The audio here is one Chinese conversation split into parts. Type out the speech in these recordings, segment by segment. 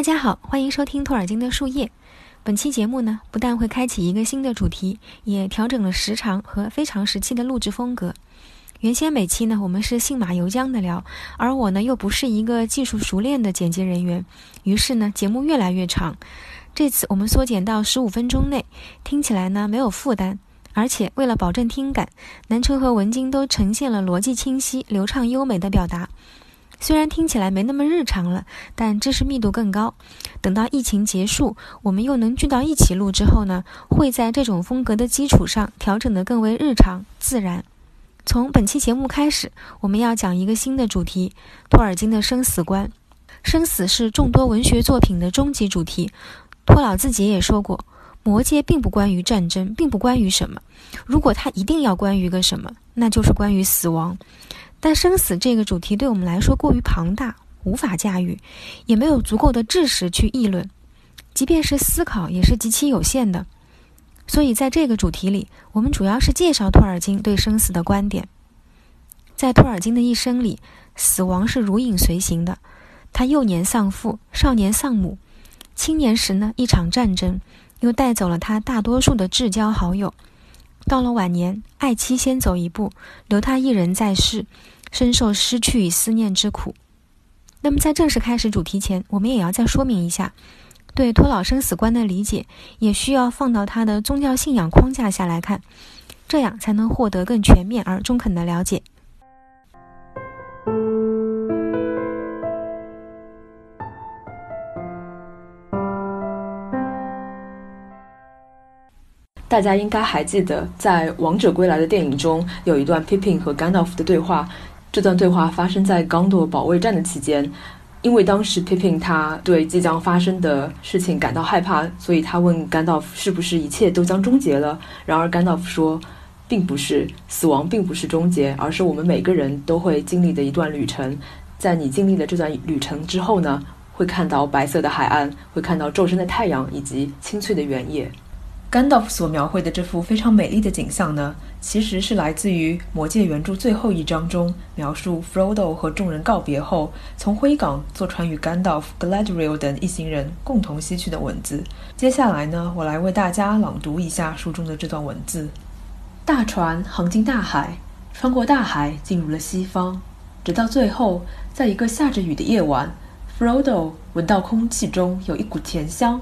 大家好，欢迎收听托尔金的树叶。本期节目呢，不但会开启一个新的主题，也调整了时长和非常时期的录制风格。原先每期呢，我们是信马由缰的聊，而我呢，又不是一个技术熟练的剪辑人员，于是呢，节目越来越长。这次我们缩减到十五分钟内，听起来呢没有负担，而且为了保证听感，南城和文晶都呈现了逻辑清晰、流畅优美的表达。虽然听起来没那么日常了，但知识密度更高。等到疫情结束，我们又能聚到一起录之后呢，会在这种风格的基础上调整得更为日常自然。从本期节目开始，我们要讲一个新的主题——托尔金的生死观。生死是众多文学作品的终极主题。托老自己也说过，《魔戒》并不关于战争，并不关于什么。如果它一定要关于个什么，那就是关于死亡。但生死这个主题对我们来说过于庞大，无法驾驭，也没有足够的知识去议论，即便是思考也是极其有限的。所以在这个主题里，我们主要是介绍托尔金对生死的观点。在托尔金的一生里，死亡是如影随形的。他幼年丧父，少年丧母，青年时呢一场战争，又带走了他大多数的至交好友。到了晚年，爱妻先走一步，留他一人在世，深受失去与思念之苦。那么，在正式开始主题前，我们也要再说明一下，对托老生死观的理解，也需要放到他的宗教信仰框架下来看，这样才能获得更全面而中肯的了解。大家应该还记得，在《王者归来》的电影中，有一段 Pippin 和 Gandalf 的对话。这段对话发生在刚铎保卫战的期间，因为当时 Pippin 他对即将发生的事情感到害怕，所以他问 Gandalf 是不是一切都将终结了。然而 Gandalf 说，并不是，死亡并不是终结，而是我们每个人都会经历的一段旅程。在你经历了这段旅程之后呢，会看到白色的海岸，会看到骤升的太阳以及青翠的原野。甘道夫所描绘的这幅非常美丽的景象呢，其实是来自于《魔戒》原著最后一章中描述 Frodo 和众人告别后，从灰港坐船与甘道夫、Gladriel 等一行人共同西去的文字。接下来呢，我来为大家朗读一下书中的这段文字：大船航进大海，穿过大海进入了西方，直到最后，在一个下着雨的夜晚，Frodo 闻到空气中有一股甜香。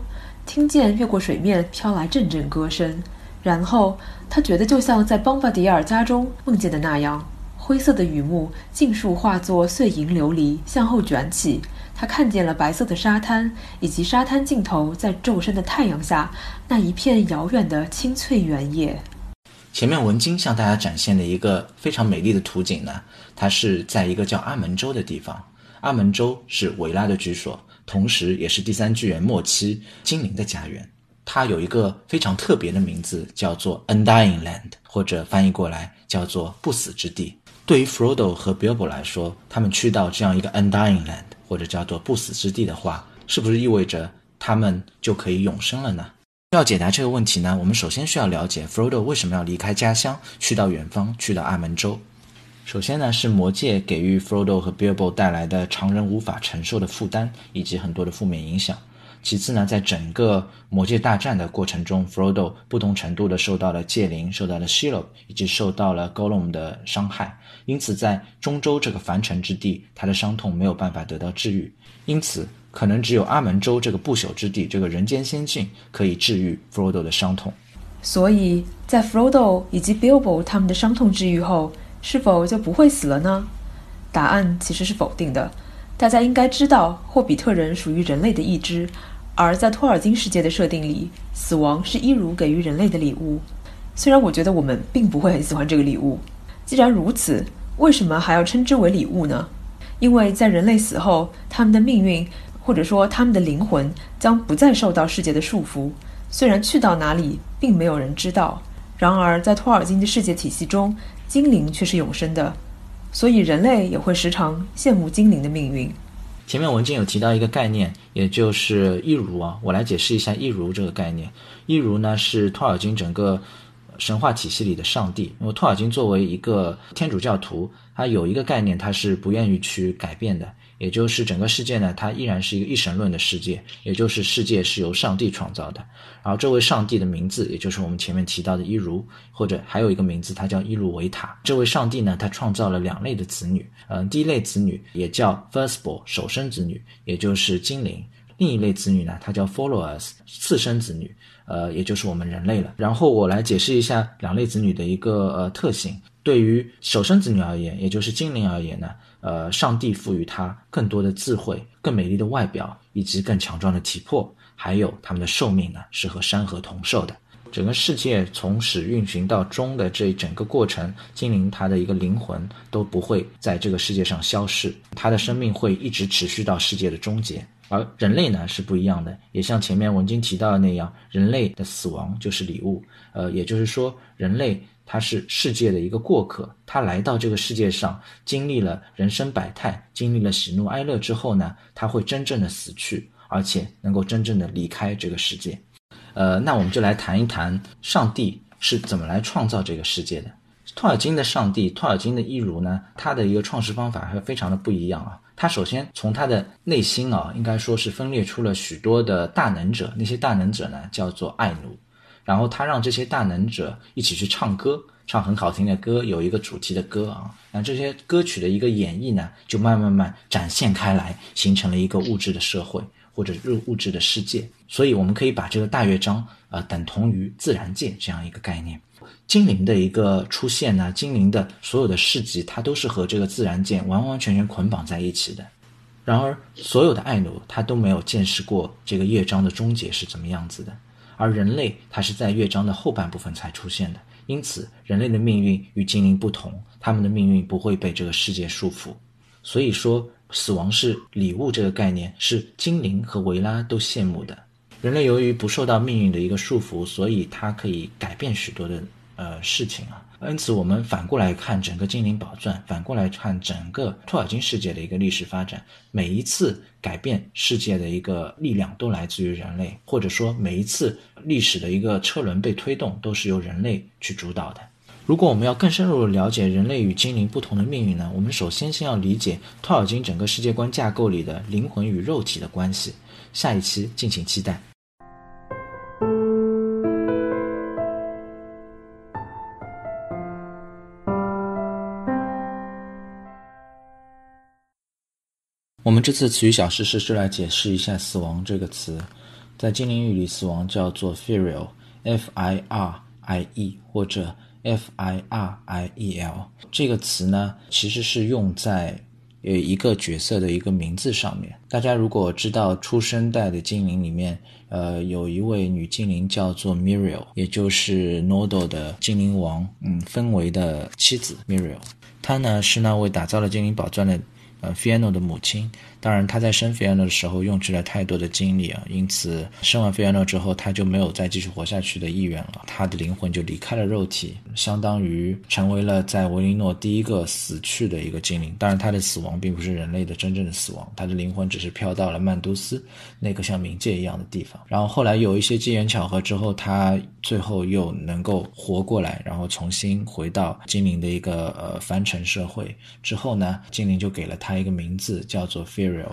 听见越过水面飘来阵阵歌声，然后他觉得就像在邦巴迪尔家中梦见的那样，灰色的雨幕尽数化作碎银琉璃向后卷起。他看见了白色的沙滩，以及沙滩尽头在骤升的太阳下那一片遥远的青翠原野。前面文晶向大家展现的一个非常美丽的图景呢，它是在一个叫阿门州的地方。阿门州是维拉的居所。同时，也是第三纪元末期精灵的家园。它有一个非常特别的名字，叫做 Undying Land，或者翻译过来叫做不死之地。对于 Frodo 和 Bilbo 来说，他们去到这样一个 Undying Land，或者叫做不死之地的话，是不是意味着他们就可以永生了呢？要解答这个问题呢，我们首先需要了解 Frodo 为什么要离开家乡，去到远方，去到阿门州。首先呢，是魔戒给予 Frodo 和 Bilbo 带来的常人无法承受的负担，以及很多的负面影响。其次呢，在整个魔戒大战的过程中，Frodo 不同程度的受到了戒灵、受到了 Shelob 以及受到了 Gollum 的伤害。因此，在中州这个凡尘之地，他的伤痛没有办法得到治愈。因此，可能只有阿门州这个不朽之地，这个人间仙境可以治愈 Frodo 的伤痛。所以在 Frodo 以及 Bilbo 他们的伤痛治愈后。是否就不会死了呢？答案其实是否定的。大家应该知道，霍比特人属于人类的一支，而在托尔金世界的设定里，死亡是伊如给予人类的礼物。虽然我觉得我们并不会很喜欢这个礼物。既然如此，为什么还要称之为礼物呢？因为在人类死后，他们的命运或者说他们的灵魂将不再受到世界的束缚。虽然去到哪里，并没有人知道。然而，在托尔金的世界体系中，精灵却是永生的，所以人类也会时常羡慕精灵的命运。前面文件有提到一个概念，也就是一如啊，我来解释一下一如这个概念。一如呢是托尔金整个神话体系里的上帝。因为托尔金作为一个天主教徒，他有一个概念，他是不愿意去改变的，也就是整个世界呢，它依然是一个一神论的世界，也就是世界是由上帝创造的。然后这位上帝的名字，也就是我们前面提到的伊如，或者还有一个名字，他叫伊鲁维塔。这位上帝呢，他创造了两类的子女，嗯，第一类子女也叫 firstborn 首生子女，也就是精灵；另一类子女呢，它叫 followers 次生子女，呃，也就是我们人类了。然后我来解释一下两类子女的一个呃特性。对于首生子女而言，也就是精灵而言呢。呃，上帝赋予他更多的智慧、更美丽的外表以及更强壮的体魄，还有他们的寿命呢是和山河同寿的。整个世界从始运行到终的这整个过程，精灵它的一个灵魂都不会在这个世界上消逝，它的生命会一直持续到世界的终结。而人类呢是不一样的，也像前面文经提到的那样，人类的死亡就是礼物。呃，也就是说，人类。他是世界的一个过客，他来到这个世界上，经历了人生百态，经历了喜怒哀乐之后呢，他会真正的死去，而且能够真正的离开这个世界。呃，那我们就来谈一谈上帝是怎么来创造这个世界的。托尔金的上帝，托尔金的伊如呢，他的一个创世方法还非常的不一样啊。他首先从他的内心啊，应该说是分裂出了许多的大能者，那些大能者呢，叫做爱奴。然后他让这些大能者一起去唱歌，唱很好听的歌，有一个主题的歌啊。那这些歌曲的一个演绎呢，就慢慢慢展现开来，形成了一个物质的社会或者物物质的世界。所以我们可以把这个大乐章啊等同于自然界这样一个概念。精灵的一个出现呢，精灵的所有的事迹，它都是和这个自然界完完全全捆绑在一起的。然而，所有的爱奴他都没有见识过这个乐章的终结是怎么样子的。而人类，它是在乐章的后半部分才出现的，因此人类的命运与精灵不同，他们的命运不会被这个世界束缚。所以说，死亡是礼物这个概念是精灵和维拉都羡慕的。人类由于不受到命运的一个束缚，所以它可以改变许多的呃事情啊。因此，我们反过来看整个《精灵宝钻》，反过来看整个托尔金世界的一个历史发展，每一次改变世界的一个力量都来自于人类，或者说每一次历史的一个车轮被推动都是由人类去主导的。如果我们要更深入的了解人类与精灵不同的命运呢？我们首先先要理解托尔金整个世界观架构里的灵魂与肉体的关系。下一期敬请期待。我们这次词语小知识是来解释一下“死亡”这个词，在精灵语里，死亡叫做 “firiel”，f i r i e 或者 f i r i e l。这个词呢，其实是用在呃一个角色的一个名字上面。大家如果知道出生代的精灵里面，呃，有一位女精灵叫做 Miriel，也就是 Nodo 的精灵王，嗯，氛围的妻子 Miriel。她呢是那位打造了精灵宝钻的。呃 f i a n o 的母亲，当然他在生 f i a n o 的时候用去了太多的精力啊，因此生完 f i a n o 之后，他就没有再继续活下去的意愿了，他的灵魂就离开了肉体，相当于成为了在维林诺第一个死去的一个精灵。当然，他的死亡并不是人类的真正的死亡，他的灵魂只是飘到了曼都斯那个像冥界一样的地方。然后后来有一些机缘巧合之后，他最后又能够活过来，然后重新回到精灵的一个呃凡尘社会。之后呢，精灵就给了他。一个名字叫做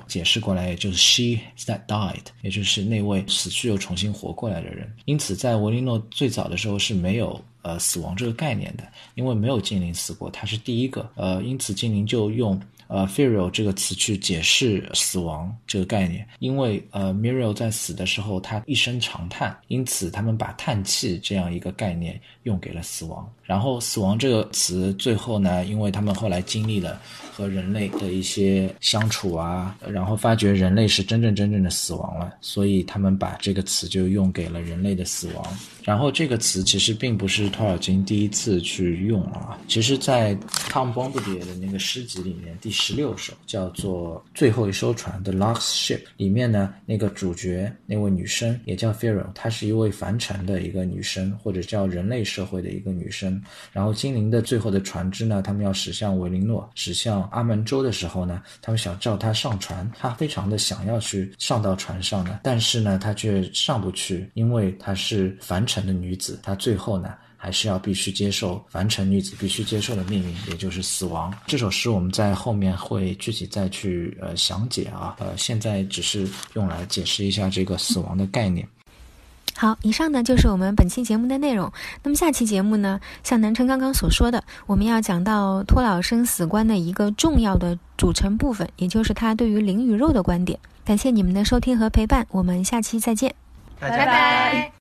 解释过来也就是 She that died，也就是那位死去又重新活过来的人。因此，在维利诺最早的时候是没有呃死亡这个概念的，因为没有精灵死过，他是第一个。呃，因此精灵就用。呃，ferial 这个词去解释死亡这个概念，因为呃，Miriel 在死的时候，他一声长叹，因此他们把叹气这样一个概念用给了死亡。然后，死亡这个词最后呢，因为他们后来经历了和人类的一些相处啊，然后发觉人类是真正真正的死亡了，所以他们把这个词就用给了人类的死亡。然后这个词其实并不是托尔金第一次去用啊，其实在 Tom Bombadil 的那个诗集里面，第十六首叫做《最后一艘船》的 Last Ship 里面呢，那个主角那位女生也叫 f e r o 她是一位凡尘的一个女生，或者叫人类社会的一个女生。然后精灵的最后的船只呢，他们要驶向维林诺，驶向阿门州的时候呢，他们想叫他上船，他非常的想要去上到船上呢，但是呢，他却上不去，因为她是凡尘的女子，她最后呢。还是要必须接受凡尘女子必须接受的命运，也就是死亡。这首诗我们在后面会具体再去呃详解啊，呃，现在只是用来解释一下这个死亡的概念。好，以上呢就是我们本期节目的内容。那么下期节目呢，像南城刚刚所说的，我们要讲到托老生死观的一个重要的组成部分，也就是他对于灵与肉的观点。感谢你们的收听和陪伴，我们下期再见，拜拜。